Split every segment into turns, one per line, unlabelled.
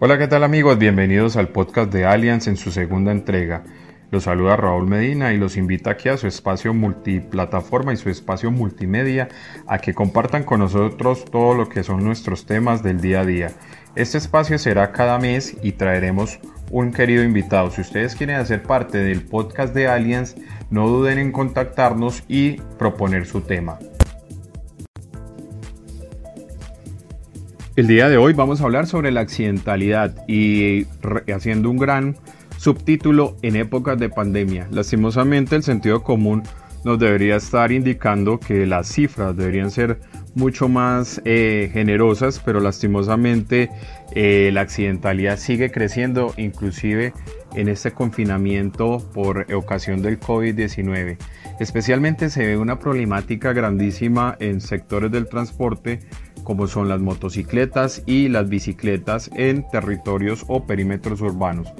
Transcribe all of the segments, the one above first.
Hola, ¿qué tal amigos? Bienvenidos al podcast de Allianz en su segunda entrega. Los saluda Raúl Medina y los invita aquí a su espacio multiplataforma y su espacio multimedia a que compartan con nosotros todo lo que son nuestros temas del día a día. Este espacio será cada mes y traeremos un querido invitado. Si ustedes quieren hacer parte del podcast de Allianz, no duden en contactarnos y proponer su tema. El día de hoy vamos a hablar sobre la accidentalidad y haciendo un gran subtítulo en épocas de pandemia. Lastimosamente el sentido común nos debería estar indicando que las cifras deberían ser mucho más eh, generosas, pero lastimosamente eh, la accidentalidad sigue creciendo, inclusive en este confinamiento por ocasión del COVID-19. Especialmente se ve una problemática grandísima en sectores del transporte como son las motocicletas y las bicicletas en territorios o perímetros urbanos.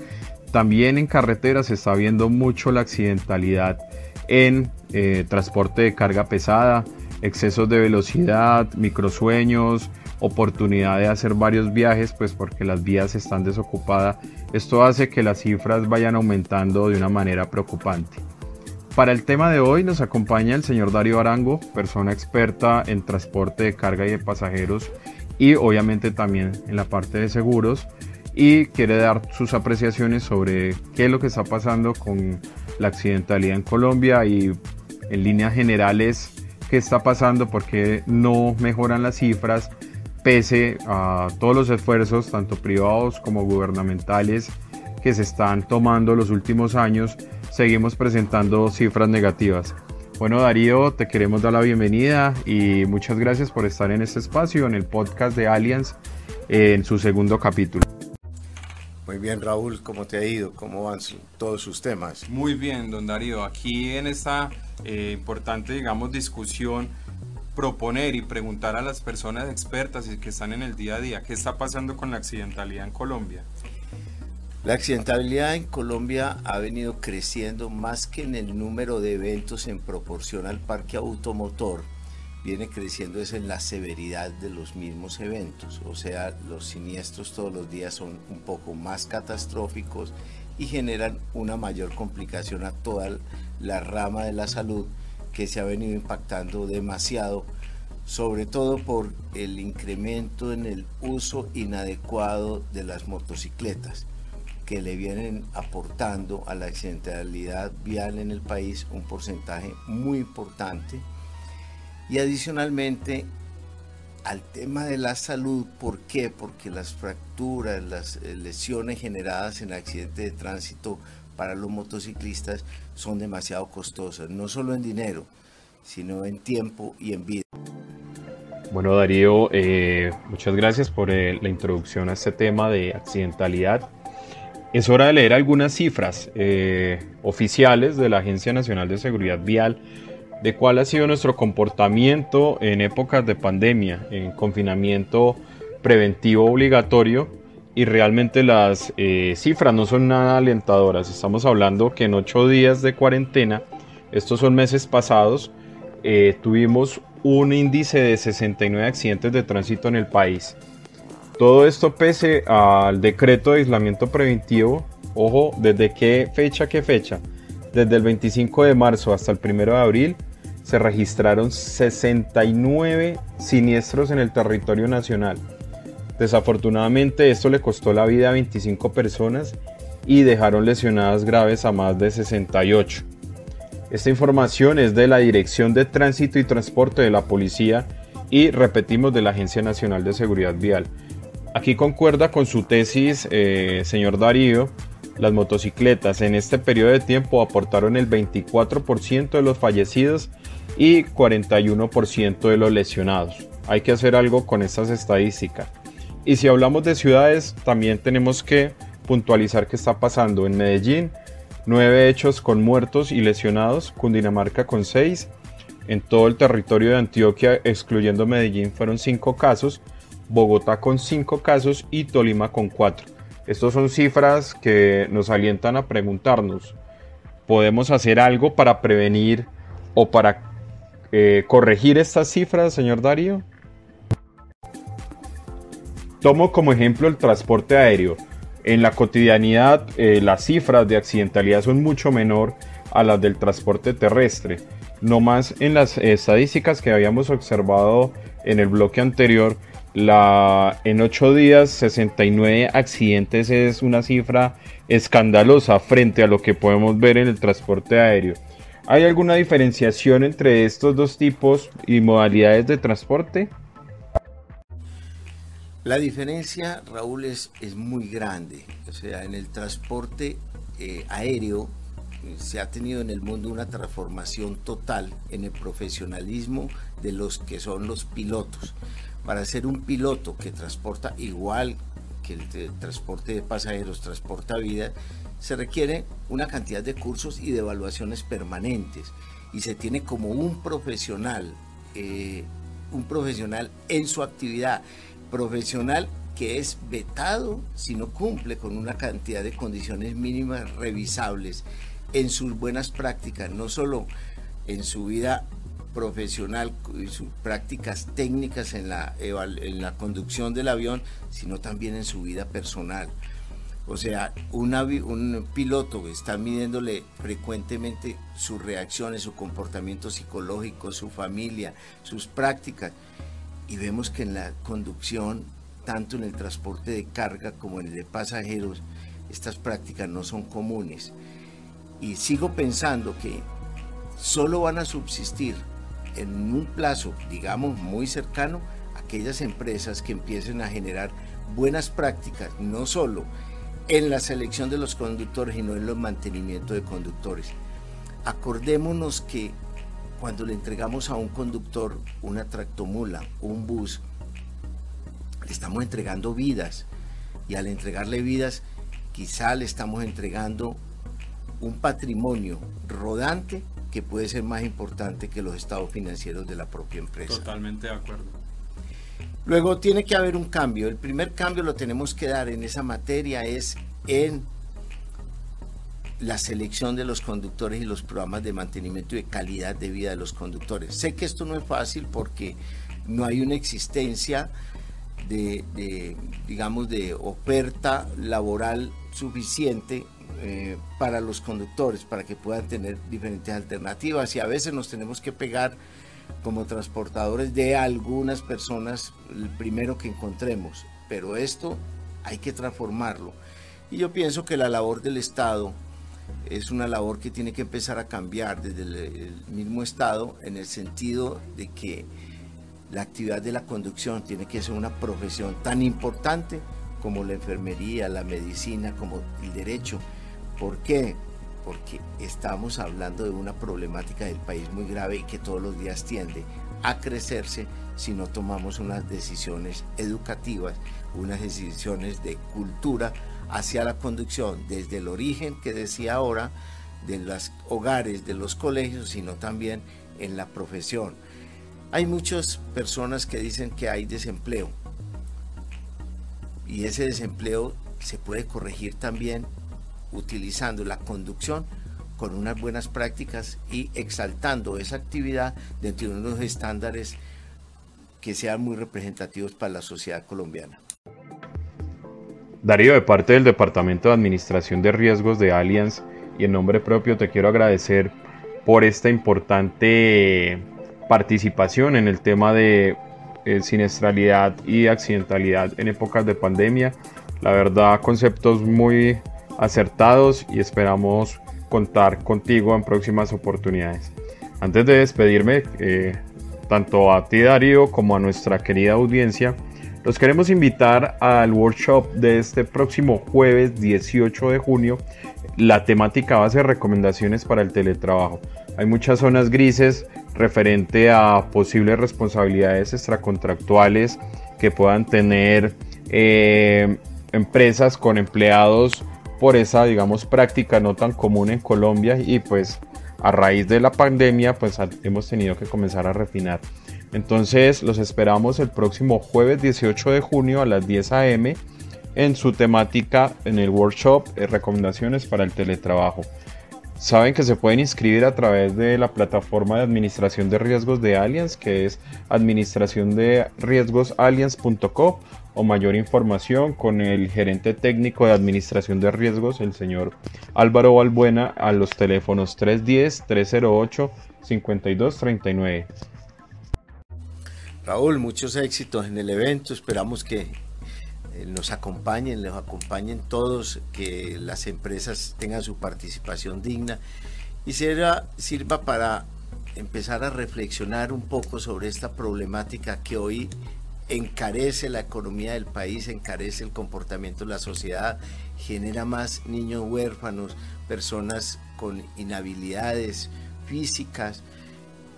También en carreteras se está viendo mucho la accidentalidad en eh, transporte de carga pesada, excesos de velocidad, microsueños, oportunidad de hacer varios viajes, pues porque las vías están desocupadas. Esto hace que las cifras vayan aumentando de una manera preocupante. Para el tema de hoy nos acompaña el señor Darío Arango, persona experta en transporte de carga y de pasajeros y obviamente también en la parte de seguros y quiere dar sus apreciaciones sobre qué es lo que está pasando con la accidentalidad en Colombia y en líneas generales qué está pasando, porque no mejoran las cifras pese a todos los esfuerzos, tanto privados como gubernamentales, que se están tomando los últimos años seguimos presentando cifras negativas. Bueno, Darío, te queremos dar la bienvenida y muchas gracias por estar en este espacio, en el podcast de Allianz, en su segundo capítulo.
Muy bien, Raúl, ¿cómo te ha ido? ¿Cómo van todos sus temas?
Muy bien, don Darío. Aquí en esta eh, importante, digamos, discusión, proponer y preguntar a las personas expertas y que están en el día a día, ¿qué está pasando con la accidentalidad en Colombia?
La accidentabilidad en Colombia ha venido creciendo más que en el número de eventos en proporción al parque automotor, viene creciendo es en la severidad de los mismos eventos, o sea, los siniestros todos los días son un poco más catastróficos y generan una mayor complicación a toda la rama de la salud que se ha venido impactando demasiado, sobre todo por el incremento en el uso inadecuado de las motocicletas que le vienen aportando a la accidentalidad vial en el país un porcentaje muy importante. Y adicionalmente al tema de la salud, ¿por qué? Porque las fracturas, las eh, lesiones generadas en accidentes de tránsito para los motociclistas son demasiado costosas, no solo en dinero, sino en tiempo y en vida.
Bueno, Darío, eh, muchas gracias por eh, la introducción a este tema de accidentalidad. Es hora de leer algunas cifras eh, oficiales de la Agencia Nacional de Seguridad Vial de cuál ha sido nuestro comportamiento en épocas de pandemia, en confinamiento preventivo obligatorio y realmente las eh, cifras no son nada alentadoras. Estamos hablando que en ocho días de cuarentena, estos son meses pasados, eh, tuvimos un índice de 69 accidentes de tránsito en el país. Todo esto pese al decreto de aislamiento preventivo. Ojo, ¿desde qué fecha, qué fecha? Desde el 25 de marzo hasta el 1 de abril se registraron 69 siniestros en el territorio nacional. Desafortunadamente esto le costó la vida a 25 personas y dejaron lesionadas graves a más de 68. Esta información es de la Dirección de Tránsito y Transporte de la Policía y repetimos de la Agencia Nacional de Seguridad Vial. Aquí concuerda con su tesis, eh, señor Darío, las motocicletas en este periodo de tiempo aportaron el 24% de los fallecidos y 41% de los lesionados. Hay que hacer algo con estas estadísticas. Y si hablamos de ciudades, también tenemos que puntualizar qué está pasando en Medellín. Nueve hechos con muertos y lesionados, Cundinamarca con seis. En todo el territorio de Antioquia, excluyendo Medellín, fueron cinco casos Bogotá con 5 casos y Tolima con 4. Estas son cifras que nos alientan a preguntarnos, ¿podemos hacer algo para prevenir o para eh, corregir estas cifras, señor Darío? Tomo como ejemplo el transporte aéreo. En la cotidianidad eh, las cifras de accidentalidad son mucho menor a las del transporte terrestre. No más en las estadísticas que habíamos observado en el bloque anterior, la, en 8 días 69 accidentes es una cifra escandalosa frente a lo que podemos ver en el transporte aéreo. ¿Hay alguna diferenciación entre estos dos tipos y modalidades de transporte?
La diferencia, Raúl, es, muy grande. O sea, en el transporte eh, aéreo eh, se ha tenido en el mundo una transformación total en el profesionalismo de los que son los pilotos. Para ser un piloto que transporta igual que el transporte de pasajeros, transporta vida, se requiere una cantidad de cursos y de evaluaciones permanentes. Y se tiene como un profesional, eh, un profesional en su actividad profesional que es vetado si no cumple con una cantidad de condiciones mínimas revisables en sus buenas prácticas, no solo en su vida profesional y sus prácticas técnicas en la, en la conducción del avión, sino también en su vida personal. O sea, un piloto está midiéndole frecuentemente sus reacciones, su comportamiento psicológico, su familia, sus prácticas y vemos que en la conducción, tanto en el transporte de carga como en el de pasajeros, estas prácticas no son comunes. Y sigo pensando que solo van a subsistir en un plazo, digamos, muy cercano, aquellas empresas que empiecen a generar buenas prácticas, no solo en la selección de los conductores, sino en el mantenimiento de conductores. Acordémonos que cuando le entregamos a un conductor una tractomula, un bus, le estamos entregando vidas. Y al entregarle vidas, quizá le estamos entregando un patrimonio rodante que puede ser más importante que los estados financieros de la propia empresa.
Totalmente de acuerdo.
Luego tiene que haber un cambio. El primer cambio lo tenemos que dar en esa materia es en la selección de los conductores y los programas de mantenimiento y de calidad de vida de los conductores. Sé que esto no es fácil porque no hay una existencia de, digamos, de oferta laboral suficiente eh, para los conductores, para que puedan tener diferentes alternativas y a veces nos tenemos que pegar como transportadores de algunas personas el primero que encontremos, pero esto hay que transformarlo. Y yo pienso que la labor del Estado es una labor que tiene que empezar a cambiar desde el, mismo Estado en el sentido de que la actividad de la conducción tiene que ser una profesión tan importante como la enfermería, la medicina, como el derecho. ¿Por qué? Porque estamos hablando de una problemática del país muy grave y que todos los días tiende a crecerse si no tomamos unas decisiones educativas, unas decisiones de cultura hacia la conducción desde el origen que decía ahora, de los hogares, de los colegios, sino también en la profesión. Hay muchas personas que dicen que hay desempleo y ese desempleo se puede corregir también utilizando la conducción con unas buenas prácticas y exaltando esa actividad dentro de unos estándares que sean muy representativos para la sociedad colombiana.
Darío, de parte del Departamento de Administración de Riesgos de Allianz y en nombre propio te quiero agradecer por esta importante participación en el tema de eh, siniestralidad y accidentalidad en épocas de pandemia. La verdad, conceptos muy acertados y esperamos contar contigo en próximas oportunidades. Antes de despedirme, eh, tanto a ti Darío como a nuestra querida audiencia, los queremos invitar al workshop de este próximo jueves 18 de junio. La temática va a ser recomendaciones para el teletrabajo. Hay muchas zonas grises referente a posibles responsabilidades extracontractuales que puedan tener eh, empresas con empleados por esa, digamos, práctica no tan común en Colombia y pues a raíz de la pandemia pues hemos tenido que comenzar a refinar entonces los esperamos el próximo jueves 18 de junio a las 10 a.m. en su temática en el workshop eh, Recomendaciones para el teletrabajo. Saben que se pueden inscribir a través de la plataforma de administración de riesgos de Allianz, que es administración de riesgos o mayor información con el gerente técnico de administración de riesgos, el señor Álvaro Balbuena, a los teléfonos 310-308-5239.
Raúl, muchos éxitos en el evento. Esperamos que eh, nos acompañen, les acompañen todos, que las empresas tengan su participación digna y sirva para empezar a reflexionar un poco sobre esta problemática que hoy encarece la economía del país, encarece el comportamiento de la sociedad, genera más niños huérfanos, personas con inhabilidades físicas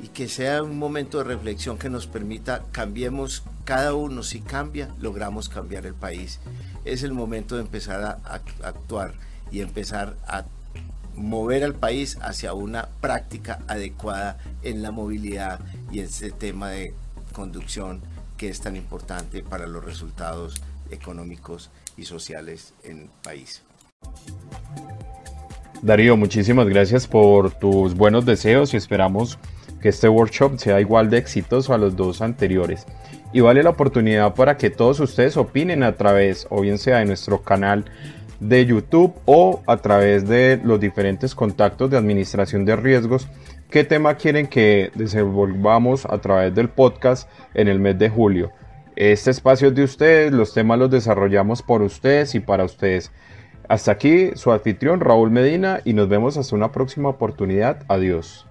y que sea un momento de reflexión que nos permita cambiemos cada uno, si cambia, logramos cambiar el país. Es el momento de empezar a, actuar y empezar a mover al país hacia una práctica adecuada en la movilidad y en ese tema de conducción que es tan importante para los resultados económicos y sociales en el país.
Darío, muchísimas gracias por tus buenos deseos y esperamos que este workshop sea igual de exitoso a los dos anteriores. Y vale la oportunidad para que todos ustedes opinen a través, o bien sea de nuestro canal de YouTube o a través de los diferentes contactos de administración de riesgos qué tema quieren que desenvolvamos a través del podcast en el mes de julio. Este espacio es de ustedes, los temas los desarrollamos por ustedes y para ustedes. Hasta aquí su anfitrión Raúl Medina y nos vemos hasta una próxima oportunidad. Adiós.